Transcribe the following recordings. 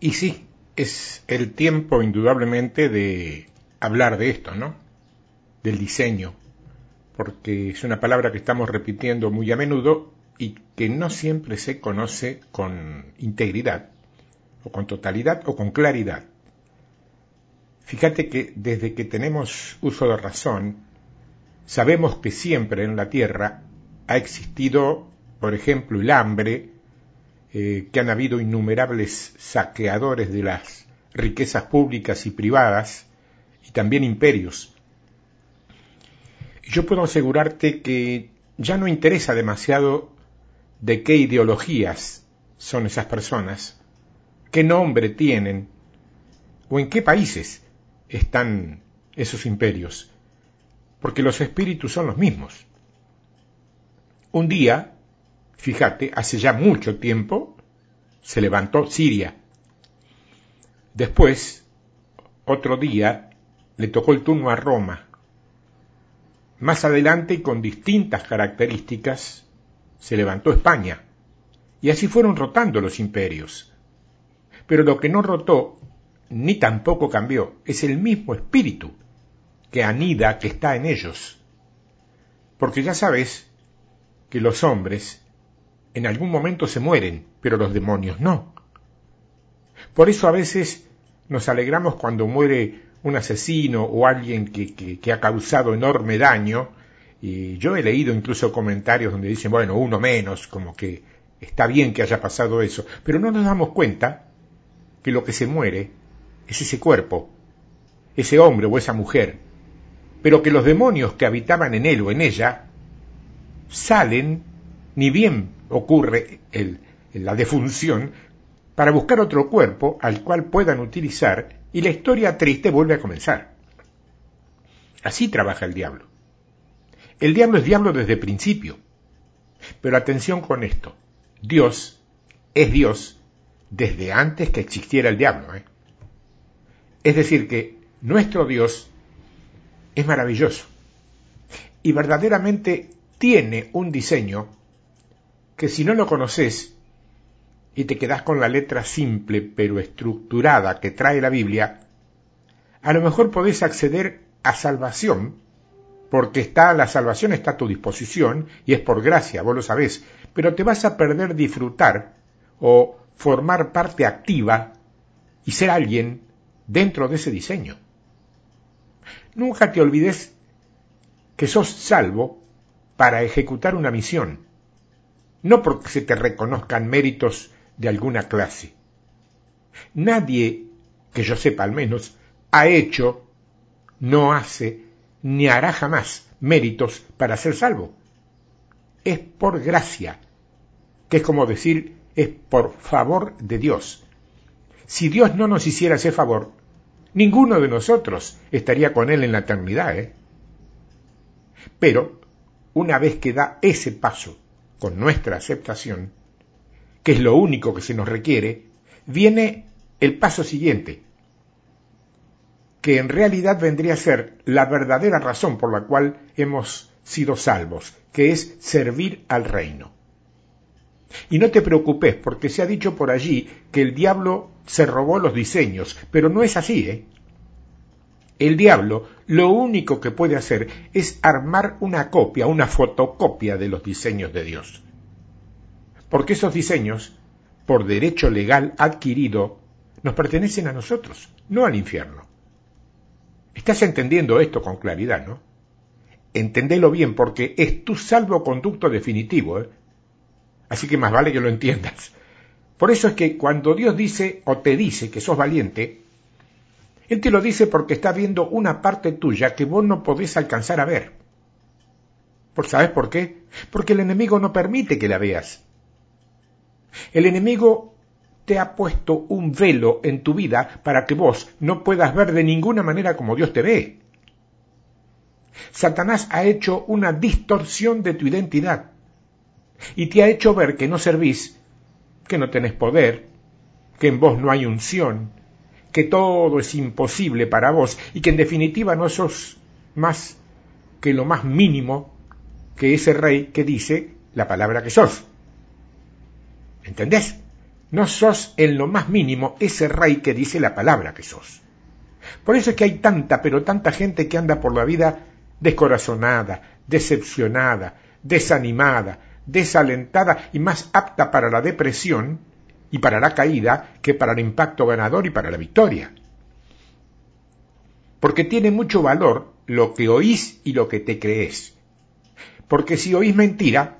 Y sí, es el tiempo indudablemente de hablar de esto, ¿no? Del diseño, porque es una palabra que estamos repitiendo muy a menudo y que no siempre se conoce con integridad, o con totalidad, o con claridad. Fíjate que desde que tenemos uso de razón, sabemos que siempre en la Tierra ha existido, por ejemplo, el hambre, eh, que han habido innumerables saqueadores de las riquezas públicas y privadas, y también imperios. Yo puedo asegurarte que ya no interesa demasiado de qué ideologías son esas personas, qué nombre tienen o en qué países están esos imperios, porque los espíritus son los mismos. Un día Fíjate, hace ya mucho tiempo se levantó Siria. Después, otro día, le tocó el turno a Roma. Más adelante y con distintas características, se levantó España. Y así fueron rotando los imperios. Pero lo que no rotó, ni tampoco cambió, es el mismo espíritu que anida, que está en ellos. Porque ya sabes que los hombres en algún momento se mueren, pero los demonios no. Por eso a veces nos alegramos cuando muere un asesino o alguien que, ha causado enorme daño, y yo he leído incluso comentarios donde dicen, bueno, uno menos, como que está bien que haya pasado eso, pero no nos damos cuenta que lo que se muere es ese cuerpo, ese hombre o esa mujer, pero que los demonios que habitaban en él o en ella salen ni bien ocurre la defunción para buscar otro cuerpo al cual puedan utilizar y la historia triste vuelve a comenzar. Así trabaja el diablo. El diablo es diablo desde el principio. Pero atención con esto. Dios es Dios desde antes que existiera el diablo. ¿eh? Es decir, que nuestro Dios es maravilloso y verdaderamente tiene un diseño que si no lo conoces y te quedas con la letra simple pero estructurada que trae la Biblia, a lo mejor podés acceder a salvación, porque está la salvación está a tu disposición y es por gracia, vos lo sabés, pero te vas a perder disfrutar o formar parte activa y ser alguien dentro de ese diseño. Nunca te olvides que sos salvo para ejecutar una misión, no porque se te reconozcan méritos de alguna clase. Nadie, que yo sepa al menos, ha hecho, no hace, ni hará jamás méritos para ser salvo. Es por gracia, que es como decir, es por favor de Dios. Si Dios no nos hiciera ese favor, ninguno de nosotros estaría con Él en la eternidad. ¿eh? Pero, una vez que da ese paso con nuestra aceptación, que es lo único que se nos requiere, viene el paso siguiente, que en realidad vendría a ser la verdadera razón por la cual hemos sido salvos, que es servir al reino. Y no te preocupes, porque se ha dicho por allí que el diablo se robó los diseños, pero no es así, ¿eh? El diablo lo único que puede hacer es armar una copia, una fotocopia de los diseños de Dios. Porque esos diseños, por derecho legal adquirido, nos pertenecen a nosotros, no al infierno. Estás entendiendo esto con claridad, ¿no? Entendelo bien porque es tu salvoconducto definitivo, ¿eh? Así que más vale que lo entiendas. Por eso es que cuando Dios dice o te dice que sos valiente, él te lo dice porque está viendo una parte tuya que vos no podés alcanzar a ver. ¿Por sabes por qué? Porque el enemigo no permite que la veas. El enemigo te ha puesto un velo en tu vida para que vos no puedas ver de ninguna manera como Dios te ve. Satanás ha hecho una distorsión de tu identidad y te ha hecho ver que no servís, que no tenés poder, que en vos no hay unción, que todo es imposible para vos y que en definitiva no sos más que lo más mínimo que ese rey que dice la palabra que sos. ¿Entendés? no sos en lo más mínimo ese rey que dice la palabra que sos. Por eso es que hay tanta, pero tanta gente que anda por la vida descorazonada, decepcionada, desanimada, desalentada y más apta para la depresión y para la caída que para el impacto ganador y para la victoria. Porque tiene mucho valor lo que oís y lo que te crees. Porque si oís mentira,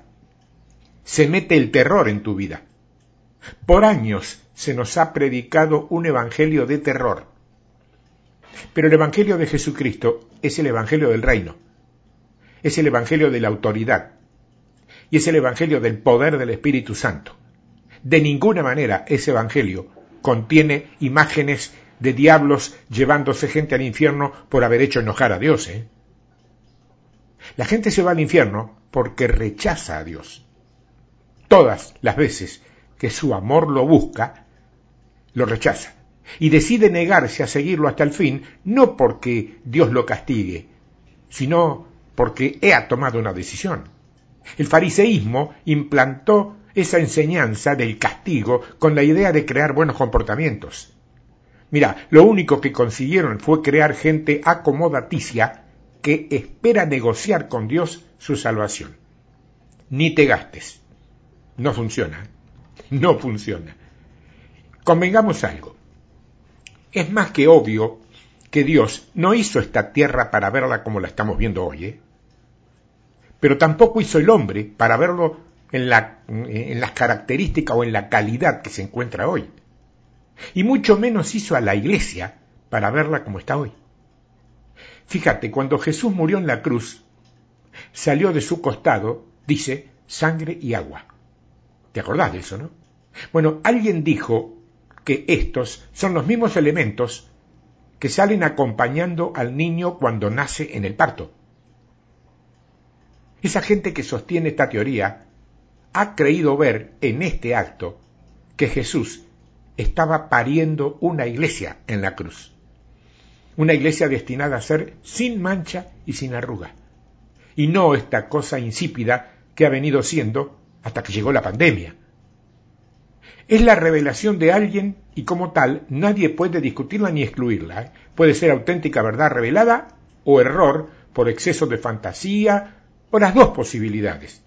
se mete el terror en tu vida. Por años se nos ha predicado un evangelio de terror. Pero el evangelio de Jesucristo es el evangelio del reino. Es el evangelio de la autoridad. Y es el evangelio del poder del Espíritu Santo. De ninguna manera ese evangelio contiene imágenes de diablos llevándose gente al infierno por haber hecho enojar a Dios. ¿eh? La gente se va al infierno porque rechaza a Dios. Todas las veces que su amor lo busca, lo rechaza. Y decide negarse a seguirlo hasta el fin, no porque Dios lo castigue, sino porque he tomado una decisión. El fariseísmo implantó esa enseñanza del castigo con la idea de crear buenos comportamientos. Mira, lo único que consiguieron fue crear gente acomodaticia que espera negociar con Dios su salvación. Ni te gastes. No funciona. No funciona. Convengamos algo. Es más que obvio que Dios no hizo esta tierra para verla como la estamos viendo hoy, ¿eh? pero tampoco hizo el hombre para verlo en, la, en las características o en la calidad que se encuentra hoy. Y mucho menos hizo a la iglesia para verla como está hoy. Fíjate, cuando Jesús murió en la cruz, salió de su costado, dice, sangre y agua. ¿Te acordás de eso, no? Bueno, alguien dijo que estos son los mismos elementos que salen acompañando al niño cuando nace en el parto. Esa gente que sostiene esta teoría ha creído ver en este acto que Jesús estaba pariendo una iglesia en la cruz. Una iglesia destinada a ser sin mancha y sin arruga. Y no esta cosa insípida que ha venido siendo hasta que llegó la pandemia. Es la revelación de alguien y como tal nadie puede discutirla ni excluirla. ¿eh? Puede ser auténtica verdad revelada o error por exceso de fantasía o las dos posibilidades,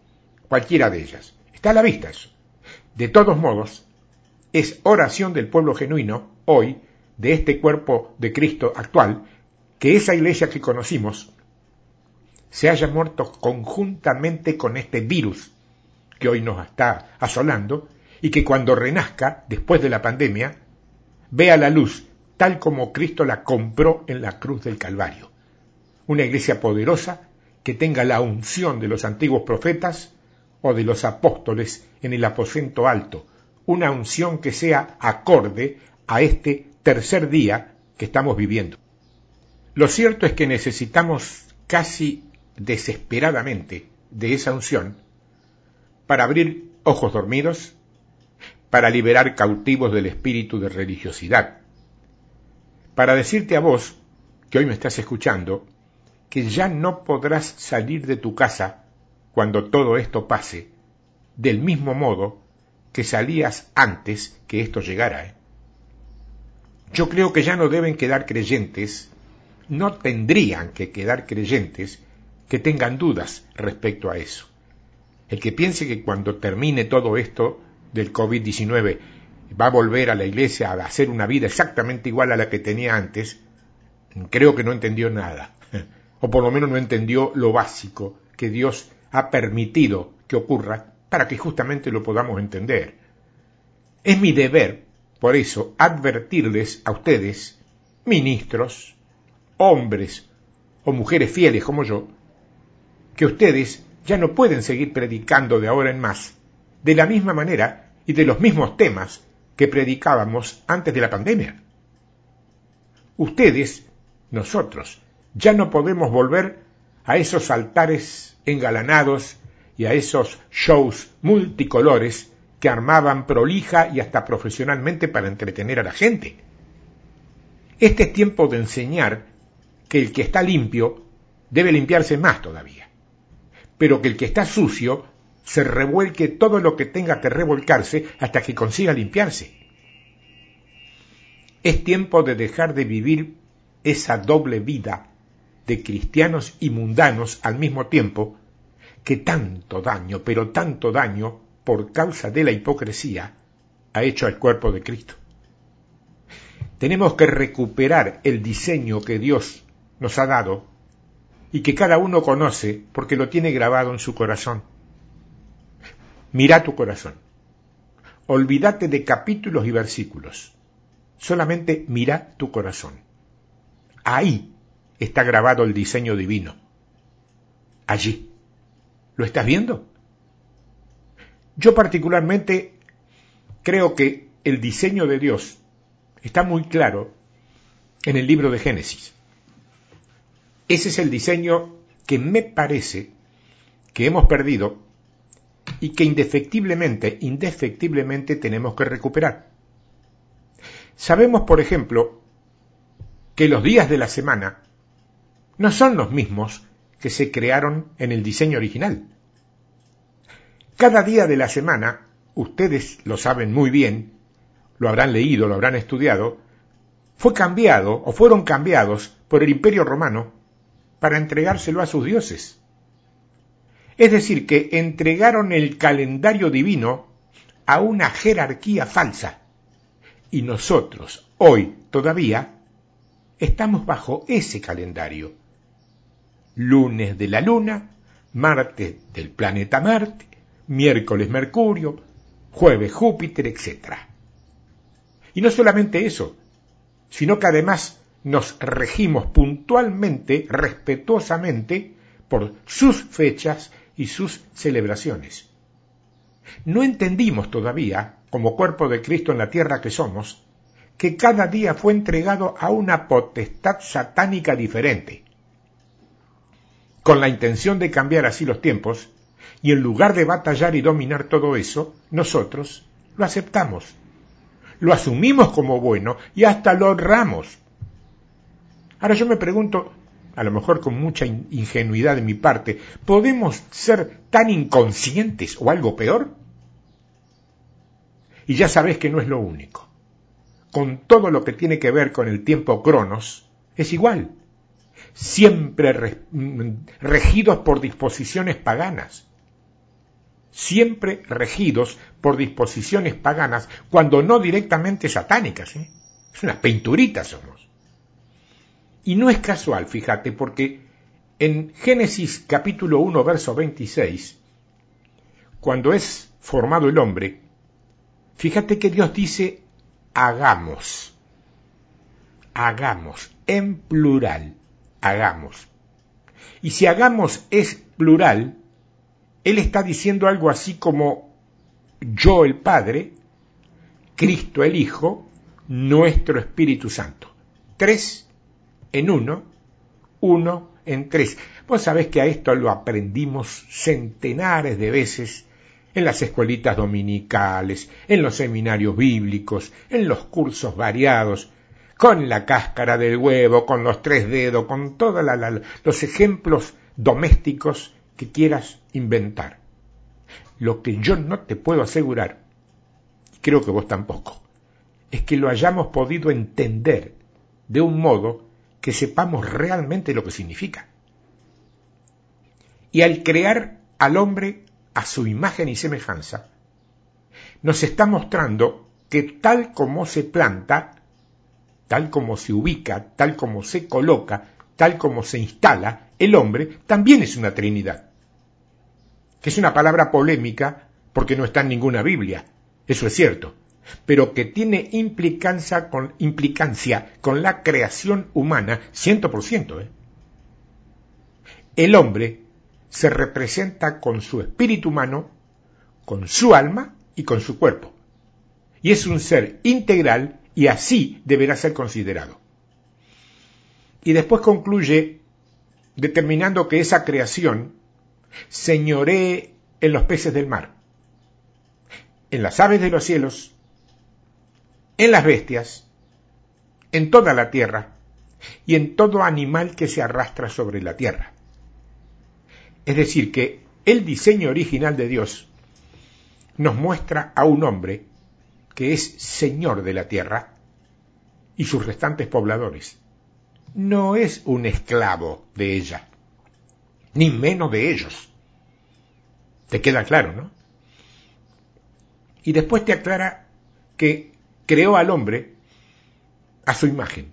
cualquiera de ellas. Está a la vista eso. De todos modos, es oración del pueblo genuino, hoy, de este cuerpo de Cristo actual, que esa iglesia que conocimos se haya muerto conjuntamente con este virus que hoy nos está asolando y que cuando renazca, después de la pandemia, vea la luz tal como Cristo la compró en la cruz del Calvario. Una iglesia poderosa que tenga la unción de los antiguos profetas o de los apóstoles en el aposento alto, una unción que sea acorde a este tercer día que estamos viviendo. Lo cierto es que necesitamos casi desesperadamente de esa unción para abrir ojos dormidos, para liberar cautivos del espíritu de religiosidad, para decirte a vos, que hoy me estás escuchando, que ya no podrás salir de tu casa cuando todo esto pase, del mismo modo que salías antes que esto llegara. ¿eh? Yo creo que ya no deben quedar creyentes, no tendrían que quedar creyentes que tengan dudas respecto a eso. El que piense que cuando termine todo esto del COVID-19 va a volver a la iglesia a hacer una vida exactamente igual a la que tenía antes, creo que no entendió nada, o por lo menos no entendió lo básico que Dios ha permitido que ocurra para que justamente lo podamos entender. Es mi deber, por eso, advertirles a ustedes, ministros, hombres o mujeres fieles como yo, que ustedes ya no pueden seguir predicando de ahora en más de la misma manera y de los mismos temas que predicábamos antes de la pandemia. Ustedes, nosotros, ya no podemos volver a esos altares engalanados y a esos shows multicolores que armaban prolija y hasta profesionalmente para entretener a la gente. Este es tiempo de enseñar que el que está limpio debe limpiarse más todavía, pero que el que está sucio se revuelque todo lo que tenga que revolcarse hasta que consiga limpiarse. Es tiempo de dejar de vivir esa doble vida de cristianos y mundanos al mismo tiempo que tanto daño, pero tanto daño por causa de la hipocresía ha hecho al cuerpo de Cristo. Tenemos que recuperar el diseño que Dios nos ha dado y que cada uno conoce porque lo tiene grabado en su corazón. Mira tu corazón. Olvídate de capítulos y versículos. Solamente mira tu corazón. Ahí está grabado el diseño divino. Allí. ¿Lo estás viendo? Yo particularmente creo que el diseño de Dios está muy claro en el libro de Génesis. Ese es el diseño que me parece que hemos perdido y que indefectiblemente, indefectiblemente tenemos que recuperar. Sabemos, por ejemplo, que los días de la semana no son los mismos que se crearon en el diseño original. Cada día de la semana, ustedes lo saben muy bien, lo habrán leído, lo habrán estudiado, fue cambiado o fueron cambiados por el imperio romano para entregárselo a sus dioses. Es decir, que entregaron el calendario divino a una jerarquía falsa. Y nosotros, hoy todavía, estamos bajo ese calendario. Lunes de la Luna, martes del planeta Marte, miércoles Mercurio, jueves Júpiter, etc. Y no solamente eso, sino que además nos regimos puntualmente, respetuosamente, por sus fechas y sus celebraciones. No entendimos todavía, como cuerpo de Cristo en la tierra que somos, que cada día fue entregado a una potestad satánica diferente. Con la intención de cambiar así los tiempos, y en lugar de batallar y dominar todo eso, nosotros lo aceptamos, lo asumimos como bueno y hasta lo honramos. Ahora yo me pregunto, a lo mejor con mucha ingenuidad de mi parte, ¿podemos ser tan inconscientes o algo peor? Y ya sabes que no es lo único. Con todo lo que tiene que ver con el tiempo cronos, es igual. Siempre regidos por disposiciones paganas. Siempre regidos por disposiciones paganas, cuando no directamente satánicas. ¿eh? Es una pinturita somos. Y no es casual, fíjate, porque en Génesis capítulo 1, verso 26, cuando es formado el hombre, fíjate que Dios dice, hagamos, hagamos, en plural, hagamos. Y si hagamos es plural, Él está diciendo algo así como yo el Padre, Cristo el Hijo, nuestro Espíritu Santo. Tres en uno, uno en tres. Vos sabés que a esto lo aprendimos centenares de veces en las escuelitas dominicales, en los seminarios bíblicos, en los cursos variados, con la cáscara del huevo, con los tres dedos, con todos los ejemplos domésticos que quieras inventar. Lo que yo no te puedo asegurar, creo que vos tampoco, es que lo hayamos podido entender de un modo que sepamos realmente lo que significa. Y al crear al hombre a su imagen y semejanza, nos está mostrando que tal como se planta, tal como se ubica, tal como se coloca, tal como se instala, el hombre también es una Trinidad. Que es una palabra polémica porque no está en ninguna Biblia, eso es cierto pero que tiene implicancia con, implicancia con la creación humana 100%. ¿eh? El hombre se representa con su espíritu humano, con su alma y con su cuerpo. Y es un ser integral y así deberá ser considerado. Y después concluye determinando que esa creación señoree en los peces del mar, en las aves de los cielos en las bestias, en toda la tierra y en todo animal que se arrastra sobre la tierra. Es decir, que el diseño original de Dios nos muestra a un hombre que es señor de la tierra y sus restantes pobladores. No es un esclavo de ella, ni menos de ellos. Te queda claro, ¿no? Y después te aclara que creó al hombre a su imagen.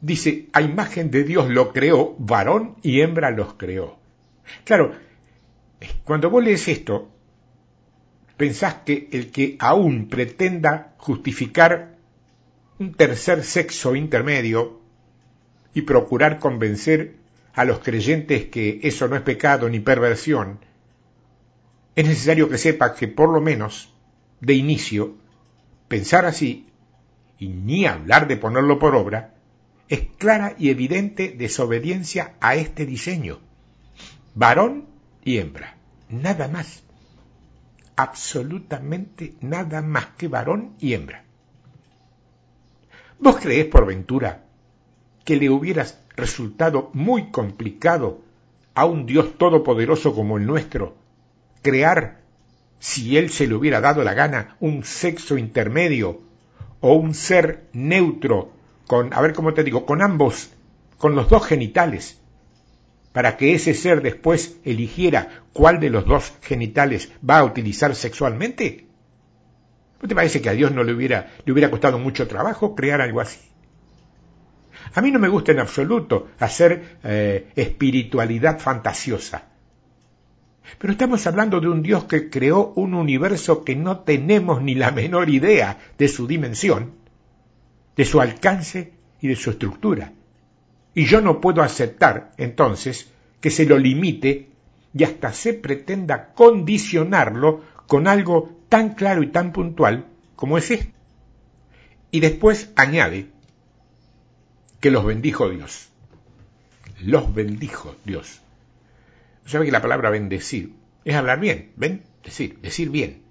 Dice, a imagen de Dios lo creó, varón y hembra los creó. Claro, cuando vos lees esto, pensás que el que aún pretenda justificar un tercer sexo intermedio y procurar convencer a los creyentes que eso no es pecado ni perversión, es necesario que sepa que por lo menos, de inicio, pensar así, y ni hablar de ponerlo por obra, es clara y evidente desobediencia a este diseño. Varón y hembra, nada más. Absolutamente nada más que varón y hembra. ¿Vos creés por ventura que le hubieras resultado muy complicado a un Dios todopoderoso como el nuestro crear, si él se le hubiera dado la gana, un sexo intermedio o un ser neutro con, a ver cómo te digo, con ambos, con los dos genitales, para que ese ser después eligiera cuál de los dos genitales va a utilizar sexualmente? ¿No te parece que a Dios no le hubiera, le hubiera costado mucho trabajo crear algo así? A mí no me gusta en absoluto hacer eh, espiritualidad fantasiosa. Pero estamos hablando de un Dios que creó un universo que no tenemos ni la menor idea de su dimensión, de su alcance y de su estructura. Y yo no puedo aceptar, entonces, que se lo limite y hasta se pretenda condicionarlo con algo tan claro y tan puntual como es esto. Y después añade que los bendijo Dios. Los bendijo Dios. ¿Sabe que la palabra bendecir es hablar bien? ¿Ven? Decir, decir bien.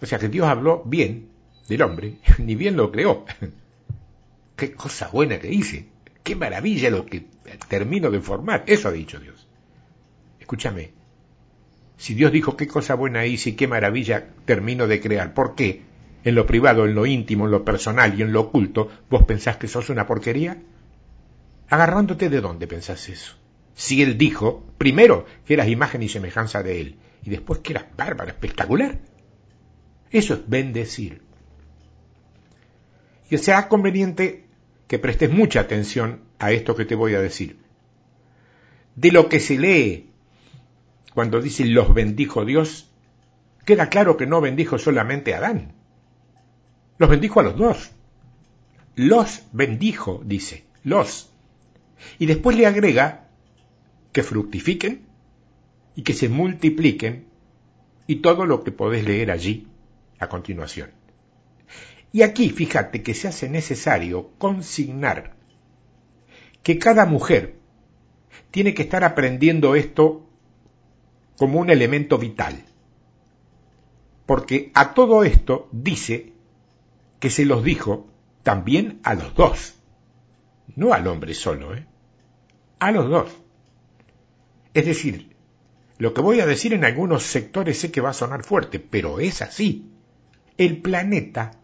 O sea que Dios habló bien del hombre, ni bien lo creó. Qué cosa buena que hice. Qué maravilla lo que termino de formar. Eso ha dicho Dios. Escúchame. Si Dios dijo qué cosa buena hice y qué maravilla termino de crear, ¿por qué? En lo privado, en lo íntimo, en lo personal y en lo oculto, vos pensás que sos una porquería? ¿Agarrándote de dónde pensás eso? Si Él dijo, primero, que eras imagen y semejanza de Él, y después que eras bárbara, espectacular. Eso es bendecir. Y será conveniente que prestes mucha atención a esto que te voy a decir. De lo que se lee cuando dice los bendijo Dios, queda claro que no bendijo solamente a Adán. Los bendijo a los dos. Los bendijo, dice, los. Y después le agrega que fructifiquen y que se multipliquen y todo lo que podés leer allí a continuación. Y aquí fíjate que se hace necesario consignar que cada mujer tiene que estar aprendiendo esto como un elemento vital. Porque a todo esto dice que se los dijo también a los dos. No al hombre solo, ¿eh? A los dos. Es decir, lo que voy a decir en algunos sectores sé que va a sonar fuerte, pero es así. El planeta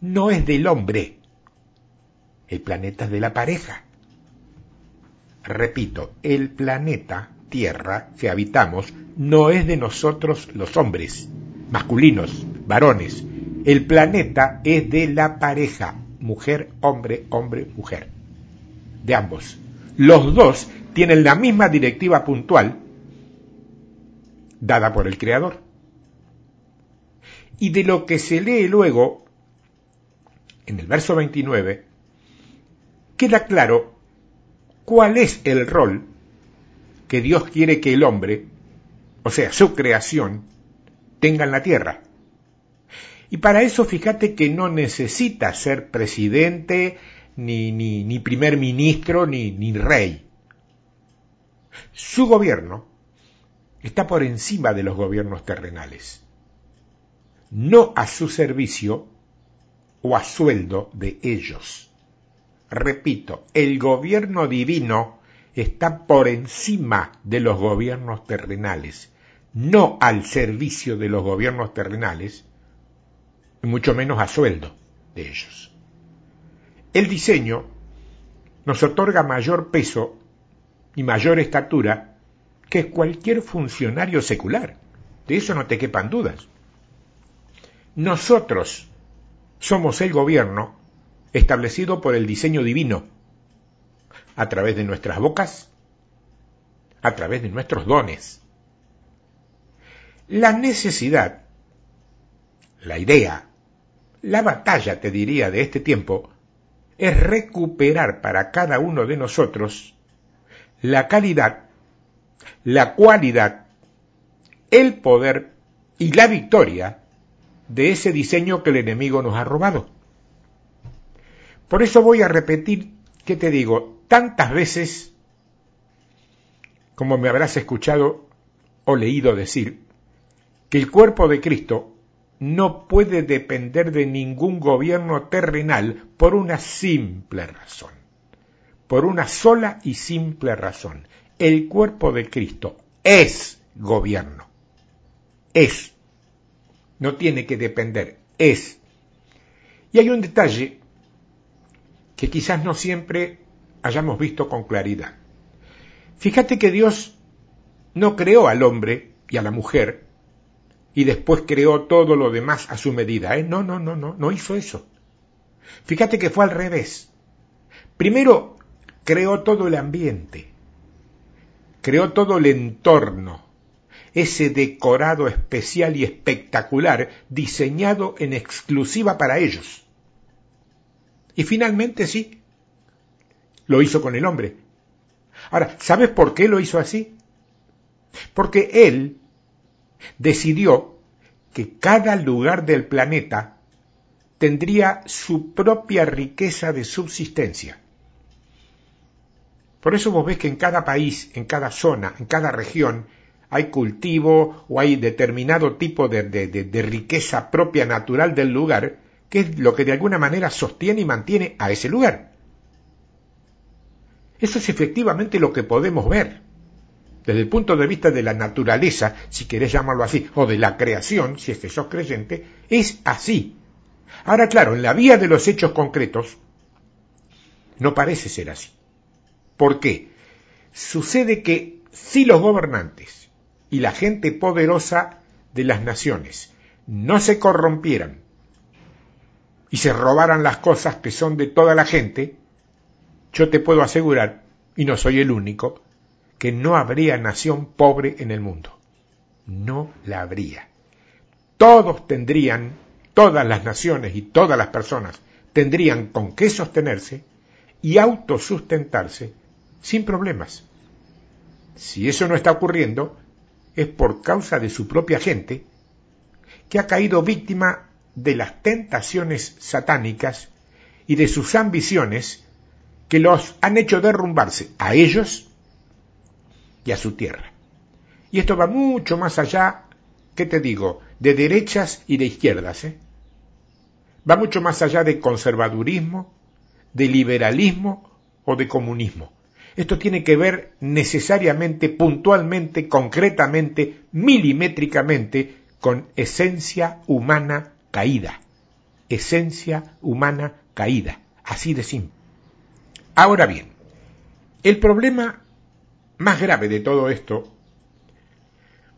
no es del hombre. El planeta es de la pareja. Repito, el planeta Tierra que habitamos no es de nosotros los hombres, masculinos, varones. El planeta es de la pareja, mujer, hombre, hombre, mujer. De ambos. Los dos tienen la misma directiva puntual dada por el Creador. Y de lo que se lee luego, en el verso 29, queda claro cuál es el rol que Dios quiere que el hombre, o sea, su creación, tenga en la tierra. Y para eso fíjate que no necesita ser presidente, ni, ni, ni primer ministro, ni, ni rey. Su gobierno está por encima de los gobiernos terrenales, no a su servicio o a sueldo de ellos. Repito, el gobierno divino está por encima de los gobiernos terrenales, no al servicio de los gobiernos terrenales, y mucho menos a sueldo de ellos. El diseño nos otorga mayor peso y mayor estatura que cualquier funcionario secular. De eso no te quepan dudas. Nosotros somos el gobierno establecido por el diseño divino, a través de nuestras bocas, a través de nuestros dones. La necesidad, la idea, la batalla, te diría, de este tiempo, es recuperar para cada uno de nosotros la calidad, la cualidad, el poder y la victoria de ese diseño que el enemigo nos ha robado. Por eso voy a repetir, ¿qué te digo? Tantas veces como me habrás escuchado o leído decir, que el cuerpo de Cristo no puede depender de ningún gobierno terrenal por una simple razón, por una sola y simple razón. El cuerpo de Cristo es gobierno, es, no tiene que depender, es. Y hay un detalle que quizás no siempre hayamos visto con claridad. Fíjate que Dios no creó al hombre y a la mujer y después creó todo lo demás a su medida. ¿eh? No, no, no, no, no hizo eso. Fíjate que fue al revés. Primero creó todo el ambiente, creó todo el entorno, ese decorado especial y espectacular diseñado en exclusiva para ellos. Y finalmente sí, lo hizo con el hombre. Ahora, ¿sabes por qué lo hizo así? Porque él decidió que cada lugar del planeta tendría su propia riqueza de subsistencia. Por eso vos ves que en cada país, en cada zona, en cada región, hay cultivo o hay determinado tipo de, de, riqueza propia natural del lugar, que es lo que de alguna manera sostiene y mantiene a ese lugar. Eso es efectivamente lo que podemos ver. Desde el punto de vista de la naturaleza, si querés llamarlo así, o de la creación, si es que sos creyente, es así. Ahora, claro, en la vía de los hechos concretos, no parece ser así. ¿Por qué? Sucede que si los gobernantes y la gente poderosa de las naciones no se corrompieran y se robaran las cosas que son de toda la gente, yo te puedo asegurar, y no soy el único, que no habría nación pobre en el mundo. No la habría. Todos tendrían, todas las naciones y todas las personas tendrían con qué sostenerse y autosustentarse sin problemas. Si eso no está ocurriendo, es por causa de su propia gente, que ha caído víctima de las tentaciones satánicas y de sus ambiciones que los han hecho derrumbarse a ellos y a su tierra. Y esto va mucho más allá, ¿qué te digo?, de derechas y de izquierdas. ¿eh? Va mucho más allá de conservadurismo, de liberalismo o de comunismo. Esto tiene que ver necesariamente, puntualmente, concretamente, milimétricamente, con esencia humana caída. Esencia humana caída. Así de simple. Ahora bien, el problema más grave de todo esto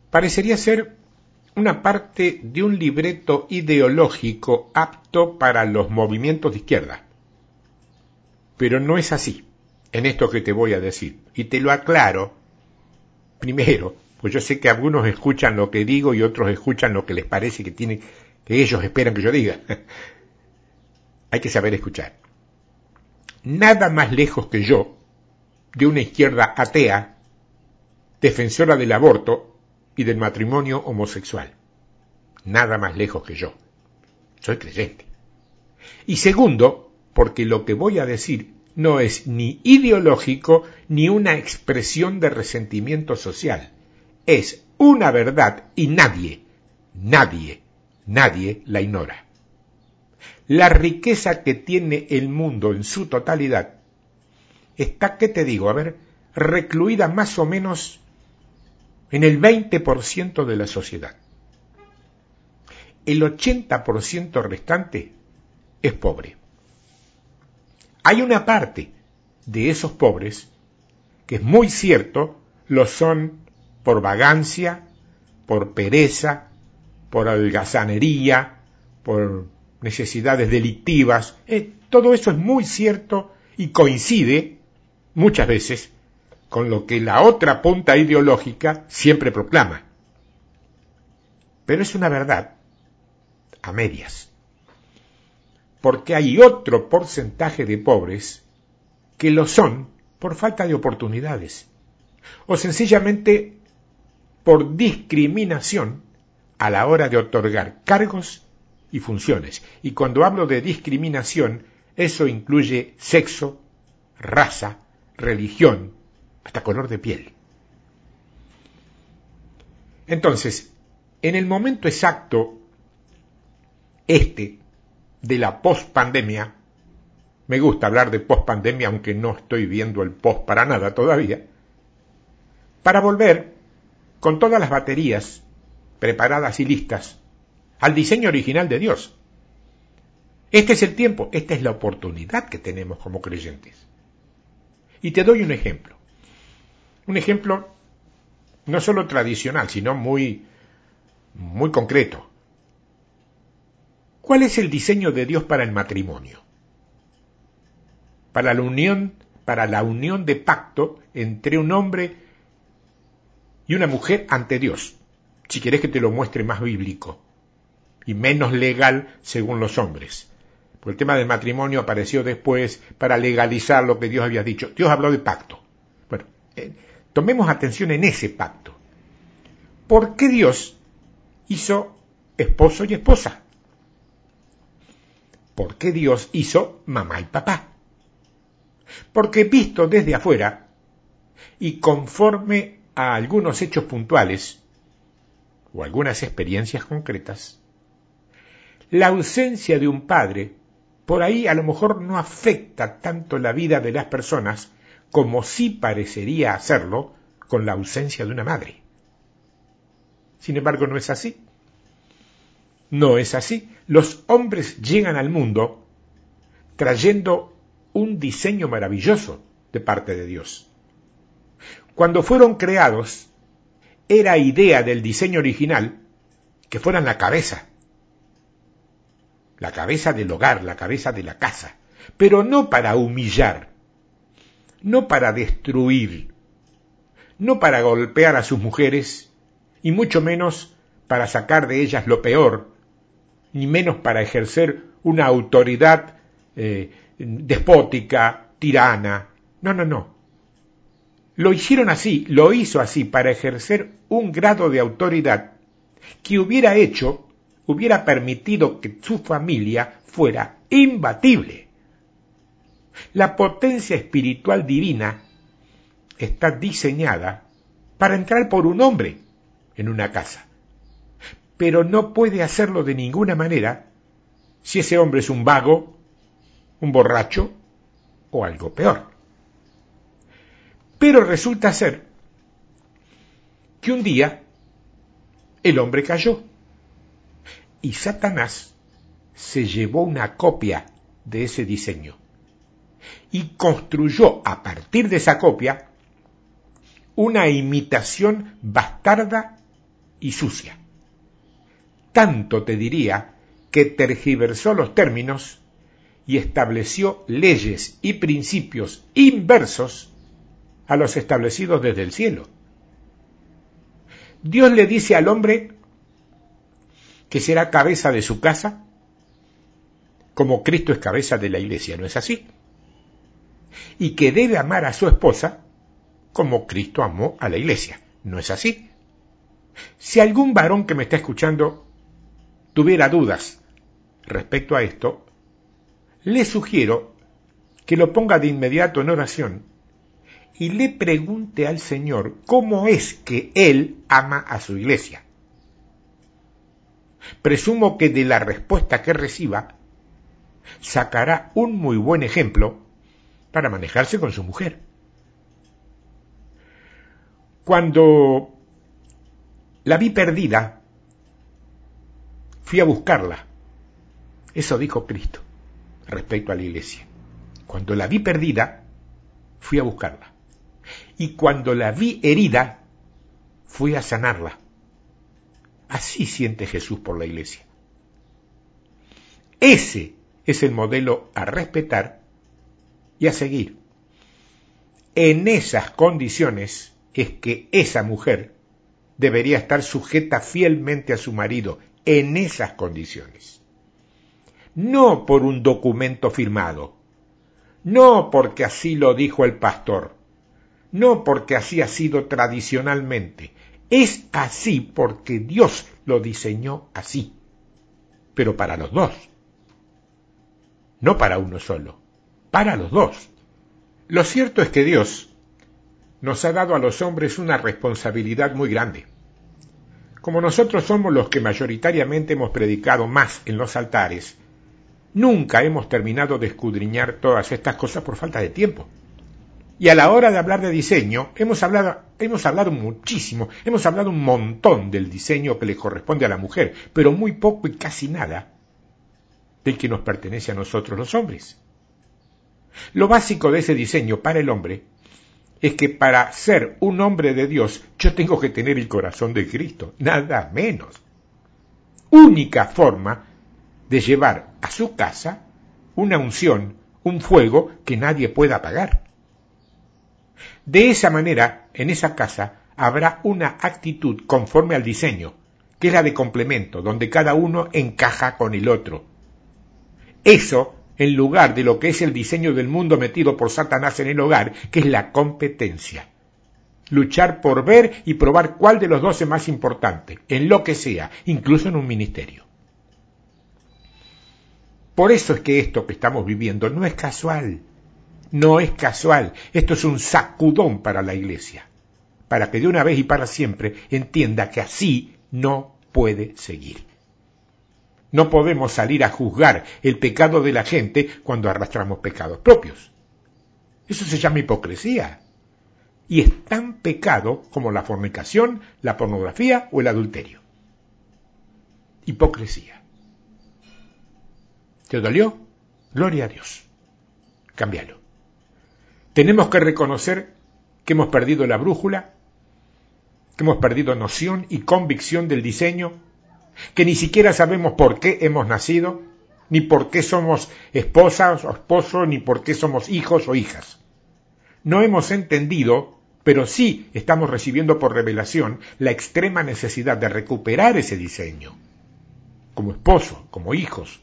parecería ser una parte de un libreto ideológico apto para los movimientos de izquierda. Pero no es así, en esto que te voy a decir. Y te lo aclaro, primero, pues yo sé que algunos escuchan lo que digo y otros escuchan lo que les parece que tiene, que ellos esperan que yo diga. Hay que saber escuchar nada más lejos que yo de una izquierda atea, defensora del aborto y del matrimonio homosexual. Nada más lejos que yo. Soy creyente. Y segundo, porque lo que voy a decir no es ni ideológico ni una expresión de resentimiento social. Es una verdad y nadie, nadie, nadie la ignora. La riqueza que tiene el mundo en su totalidad está, ¿qué te digo? A ver, recluida más o menos en el 20% de la sociedad. El 80% restante es pobre. Hay una parte de esos pobres que es muy cierto, lo son por vagancia, por pereza, por holgazanería, por necesidades delictivas. Eh, todo eso es muy cierto y coincide muchas veces con lo que la otra punta ideológica siempre proclama. Pero es una verdad a medias. Porque hay otro porcentaje de pobres que lo son por falta de oportunidades o sencillamente por discriminación a la hora de otorgar cargos y funciones. Y cuando hablo de discriminación, eso incluye sexo, raza, religión, hasta color de piel. Entonces, en el momento exacto, este, de la post-pandemia, me gusta hablar de post-pandemia, aunque no estoy viendo el post para nada todavía, para volver con todas las baterías preparadas y listas al diseño original de Dios. Este es el tiempo, esta es la oportunidad que tenemos como creyentes. Y te doy un ejemplo. Un ejemplo no solo tradicional, sino muy, muy concreto. ¿Cuál es el diseño de Dios para el matrimonio? Para la unión, para la unión de pacto entre un hombre y una mujer ante Dios. Si quieres que te lo muestre más bíblico y menos legal según los hombres. Porque el tema del matrimonio apareció después para legalizar lo que Dios había dicho. Dios habló de pacto. Bueno, eh, Tomemos atención en ese pacto. ¿Por qué Dios hizo esposo y esposa? ¿Por qué Dios hizo mamá y papá? Porque visto desde afuera y conforme a algunos hechos puntuales o algunas experiencias concretas, la ausencia de un padre por ahí a lo mejor no afecta tanto la vida de las personas como sí parecería hacerlo con la ausencia de una madre. Sin embargo, no es así. No es así. Los hombres llegan al mundo trayendo un diseño maravilloso de parte de Dios. Cuando fueron creados, era idea del diseño original que fueran la cabeza, la cabeza del hogar, la cabeza de la casa, pero no para humillar, no para destruir, no para golpear a sus mujeres, y mucho menos para sacar de ellas lo peor, ni menos para ejercer una autoridad eh, despótica, tirana. No, no, no. Lo hicieron así, lo hizo así para ejercer un grado de autoridad que hubiera hecho, hubiera permitido que su familia fuera imbatible. La potencia espiritual divina está diseñada para entrar por un hombre en una casa, pero no puede hacerlo de ninguna manera si ese hombre es un vago, un borracho o algo peor. Pero resulta ser que un día el hombre cayó y Satanás se llevó una copia de ese diseño y construyó a partir de esa copia una imitación bastarda y sucia. Tanto te diría que tergiversó los términos y estableció leyes y principios inversos a los establecidos desde el cielo. Dios le dice al hombre que será cabeza de su casa, como Cristo es cabeza de la iglesia, ¿no es así? y que debe amar a su esposa como Cristo amó a la iglesia. ¿No es así? Si algún varón que me está escuchando tuviera dudas respecto a esto, le sugiero que lo ponga de inmediato en oración y le pregunte al Señor cómo es que Él ama a su iglesia. Presumo que de la respuesta que reciba sacará un muy buen ejemplo para manejarse con su mujer. Cuando la vi perdida, fui a buscarla. Eso dijo Cristo respecto a la iglesia. Cuando la vi perdida, fui a buscarla. Y cuando la vi herida, fui a sanarla. Así siente Jesús por la iglesia. Ese es el modelo a respetar y a seguir. En esas condiciones es que esa mujer debería estar sujeta fielmente a su marido, en esas condiciones. No por un documento firmado, no porque así lo dijo el pastor, no porque así ha sido tradicionalmente, es así porque Dios lo diseñó así, pero para los dos, no para uno solo, para los dos. Lo cierto es que Dios nos ha dado a los hombres una responsabilidad muy grande. Como nosotros somos los que mayoritariamente hemos predicado más en los altares, nunca hemos terminado de escudriñar todas estas cosas por falta de tiempo. Y a la hora de hablar de diseño, hemos hablado, hemos hablado muchísimo, hemos hablado un montón del diseño que le corresponde a la mujer, pero muy poco y casi nada del que nos pertenece a nosotros los hombres. Lo básico de ese diseño para el hombre es que para ser un hombre de Dios yo tengo que tener el corazón de Cristo, nada menos. Única forma de llevar a su casa una unción, un fuego que nadie pueda apagar. De esa manera, en esa casa habrá una actitud conforme al diseño, que es la de complemento, donde cada uno encaja con el otro. Eso en lugar de lo que es el diseño del mundo metido por Satanás en el hogar, que es la competencia. Luchar por ver y probar cuál de los dos es más importante, en lo que sea, incluso en un ministerio. Por eso es que esto que estamos viviendo no es casual, no es casual, esto es un sacudón para la iglesia, para que de una vez y para siempre entienda que así no puede seguir. No podemos salir a juzgar el pecado de la gente cuando arrastramos pecados propios. Eso se llama hipocresía. Y es tan pecado como la fornicación, la pornografía o el adulterio. Hipocresía. ¿Te dolió? Gloria a Dios. Cámbialo. Tenemos que reconocer que hemos perdido la brújula, que hemos perdido noción y convicción del diseño que ni siquiera sabemos por qué hemos nacido, ni por qué somos esposas o esposos, ni por qué somos hijos o hijas. No hemos entendido, pero sí estamos recibiendo por revelación la extrema necesidad de recuperar ese diseño, como esposo, como hijos.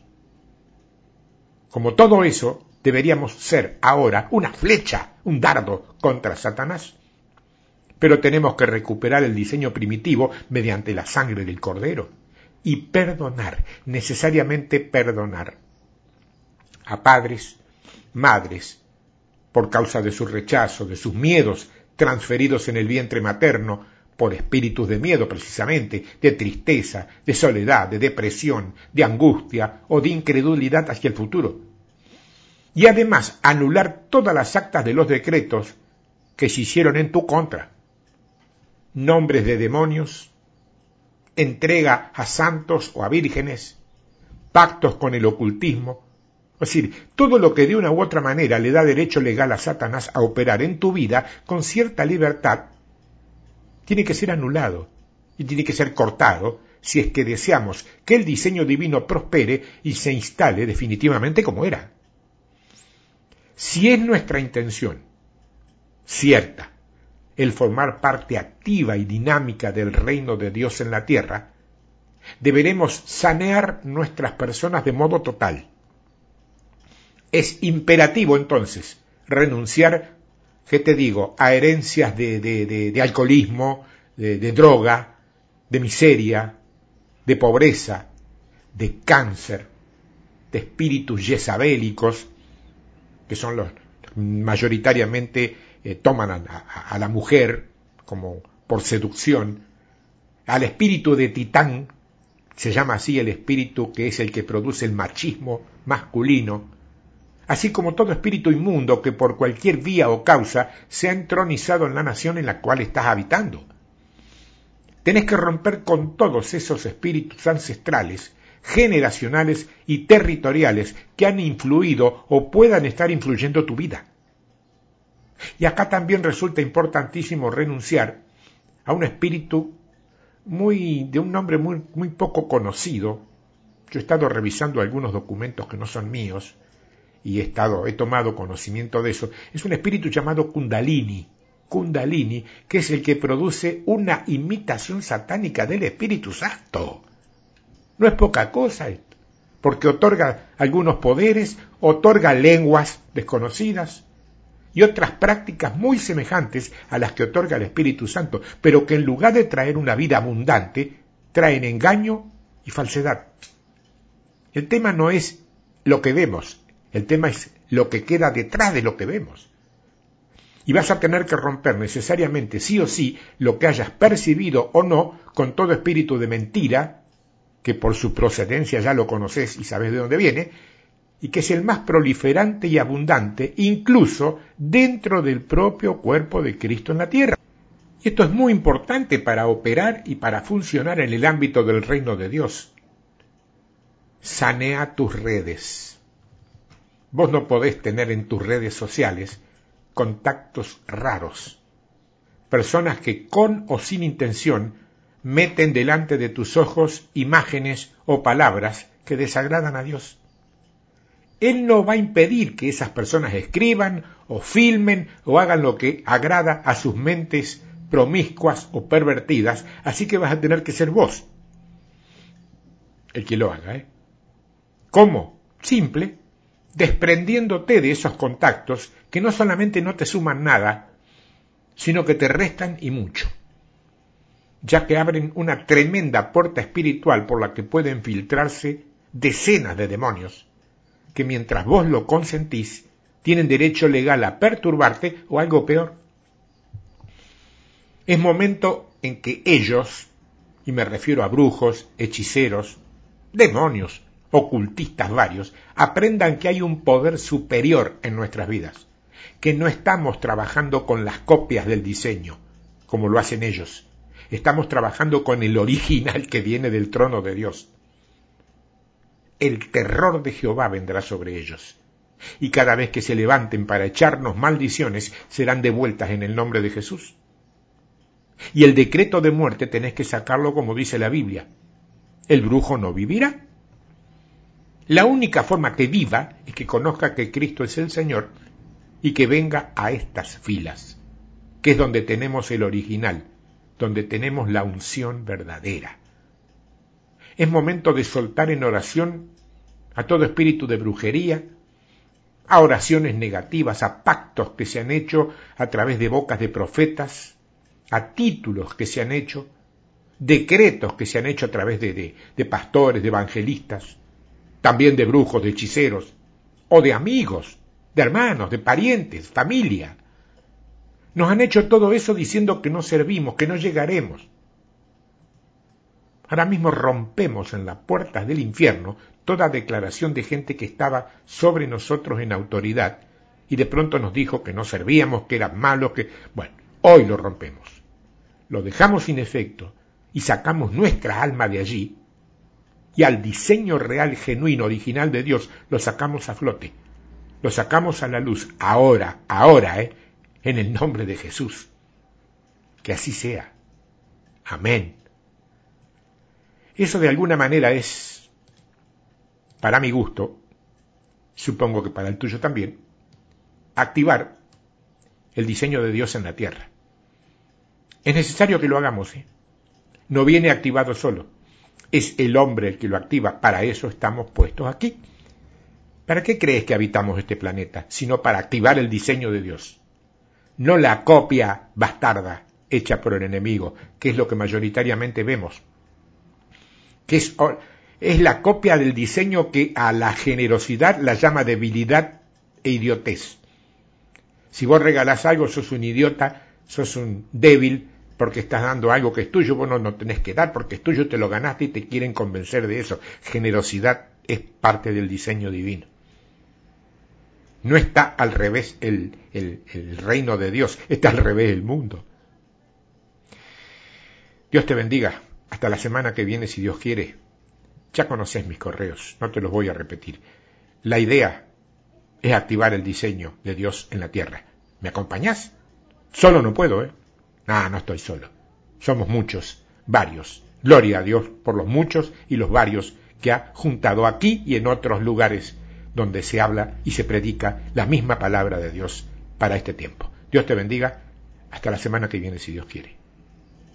Como todo eso, deberíamos ser ahora una flecha, un dardo contra Satanás. Pero tenemos que recuperar el diseño primitivo mediante la sangre del cordero y perdonar, necesariamente perdonar a padres, madres, por causa de su rechazo, de sus miedos transferidos en el vientre materno, por espíritus de miedo precisamente, de tristeza, de soledad, de depresión, de angustia o de incredulidad hacia el futuro. Y además anular todas las actas de los decretos que se hicieron en tu contra. Nombres de demonios, entrega a santos o a vírgenes, pactos con el ocultismo, es decir, todo lo que de una u otra manera le da derecho legal a Satanás a operar en tu vida con cierta libertad, tiene que ser anulado y tiene que ser cortado si es que deseamos que el diseño divino prospere y se instale definitivamente como era. Si es nuestra intención cierta el formar parte activa y dinámica del reino de Dios en la tierra, deberemos sanear nuestras personas de modo total. Es imperativo entonces renunciar, ¿qué te digo?, a herencias de, alcoholismo, de, de droga, de miseria, de pobreza, de cáncer, de espíritus yesabélicos, que son los mayoritariamente eh, toman a, la mujer como por seducción, al espíritu de Titán, se llama así el espíritu que es el que produce el machismo masculino, así como todo espíritu inmundo que por cualquier vía o causa se ha entronizado en la nación en la cual estás habitando. Tenés que romper con todos esos espíritus ancestrales, generacionales y territoriales que han influido o puedan estar influyendo tu vida. Y acá también resulta importantísimo renunciar a un espíritu muy de un nombre muy, muy poco conocido. Yo he estado revisando algunos documentos que no son míos y he estado he tomado conocimiento de eso. Es un espíritu llamado Kundalini. Kundalini, que es el que produce una imitación satánica del Espíritu Santo. No es poca cosa porque otorga algunos poderes, otorga lenguas desconocidas, y otras prácticas muy semejantes a las que otorga el Espíritu Santo, pero que en lugar de traer una vida abundante, traen engaño y falsedad. El tema no es lo que vemos, el tema es lo que queda detrás de lo que vemos. Y vas a tener que romper necesariamente, sí o sí, lo que hayas percibido o no con todo espíritu de mentira, que por su procedencia ya lo conoces y sabes de dónde viene, y que es el más proliferante y abundante incluso dentro del propio cuerpo de Cristo en la tierra. Y esto es muy importante para operar y para funcionar en el ámbito del reino de Dios. Sanea tus redes. Vos no podés tener en tus redes sociales contactos raros, personas que con o sin intención meten delante de tus ojos imágenes o palabras que desagradan a Dios. Él no va a impedir que esas personas escriban o filmen o hagan lo que agrada a sus mentes promiscuas o pervertidas, así que vas a tener que ser vos el que lo haga. ¿eh? ¿Cómo? Simple, desprendiéndote de esos contactos que no solamente no te suman nada, sino que te restan y mucho, ya que abren una tremenda puerta espiritual por la que pueden filtrarse decenas de demonios que mientras vos lo consentís, tienen derecho legal a perturbarte o algo peor. Es momento en que ellos, y me refiero a brujos, hechiceros, demonios, ocultistas varios, aprendan que hay un poder superior en nuestras vidas, que no estamos trabajando con las copias del diseño, como lo hacen ellos, estamos trabajando con el original que viene del trono de Dios el terror de Jehová vendrá sobre ellos. Y cada vez que se levanten para echarnos maldiciones, serán devueltas en el nombre de Jesús. Y el decreto de muerte tenés que sacarlo como dice la Biblia. El brujo no vivirá. La única forma que viva es que conozca que Cristo es el Señor y que venga a estas filas, que es donde tenemos el original, donde tenemos la unción verdadera. Es momento de soltar en oración a todo espíritu de brujería, a oraciones negativas, a pactos que se han hecho a través de bocas de profetas, a títulos que se han hecho, decretos que se han hecho a través de, de, pastores, de evangelistas, también de brujos, de hechiceros, o de amigos, de hermanos, de parientes, familia. Nos han hecho todo eso diciendo que no servimos, que no llegaremos. Ahora mismo rompemos en las puertas del infierno toda declaración de gente que estaba sobre nosotros en autoridad y de pronto nos dijo que no servíamos, que eran malos, que... Bueno, hoy lo rompemos. Lo dejamos sin efecto y sacamos nuestra alma de allí y al diseño real, genuino, original de Dios lo sacamos a flote. Lo sacamos a la luz ahora, ahora, ¿eh? En el nombre de Jesús. Que así sea. Amén. Eso de alguna manera es, para mi gusto, supongo que para el tuyo también, activar el diseño de Dios en la tierra. Es necesario que lo hagamos, ¿eh? No viene activado solo. Es el hombre el que lo activa. Para eso estamos puestos aquí. ¿Para qué crees que habitamos este planeta? Sino para activar el diseño de Dios. No la copia bastarda hecha por el enemigo, que es lo que mayoritariamente vemos que es, es la copia del diseño que a la generosidad la llama debilidad e idiotez. Si vos regalás algo, sos un idiota, sos un débil, porque estás dando algo que es tuyo, vos no, no tenés que dar, porque es tuyo, te lo ganaste y te quieren convencer de eso. Generosidad es parte del diseño divino. No está al revés el, el, reino de Dios, está al revés el mundo. Dios te bendiga. Hasta la semana que viene, si Dios quiere. Ya conoces mis correos, no te los voy a repetir. La idea es activar el diseño de Dios en la tierra. ¿Me acompañás? Solo no puedo, ¿eh? Ah, no estoy solo. Somos muchos, varios. Gloria a Dios por los muchos y los varios que ha juntado aquí y en otros lugares donde se habla y se predica la misma palabra de Dios para este tiempo. Dios te bendiga. Hasta la semana que viene, si Dios quiere.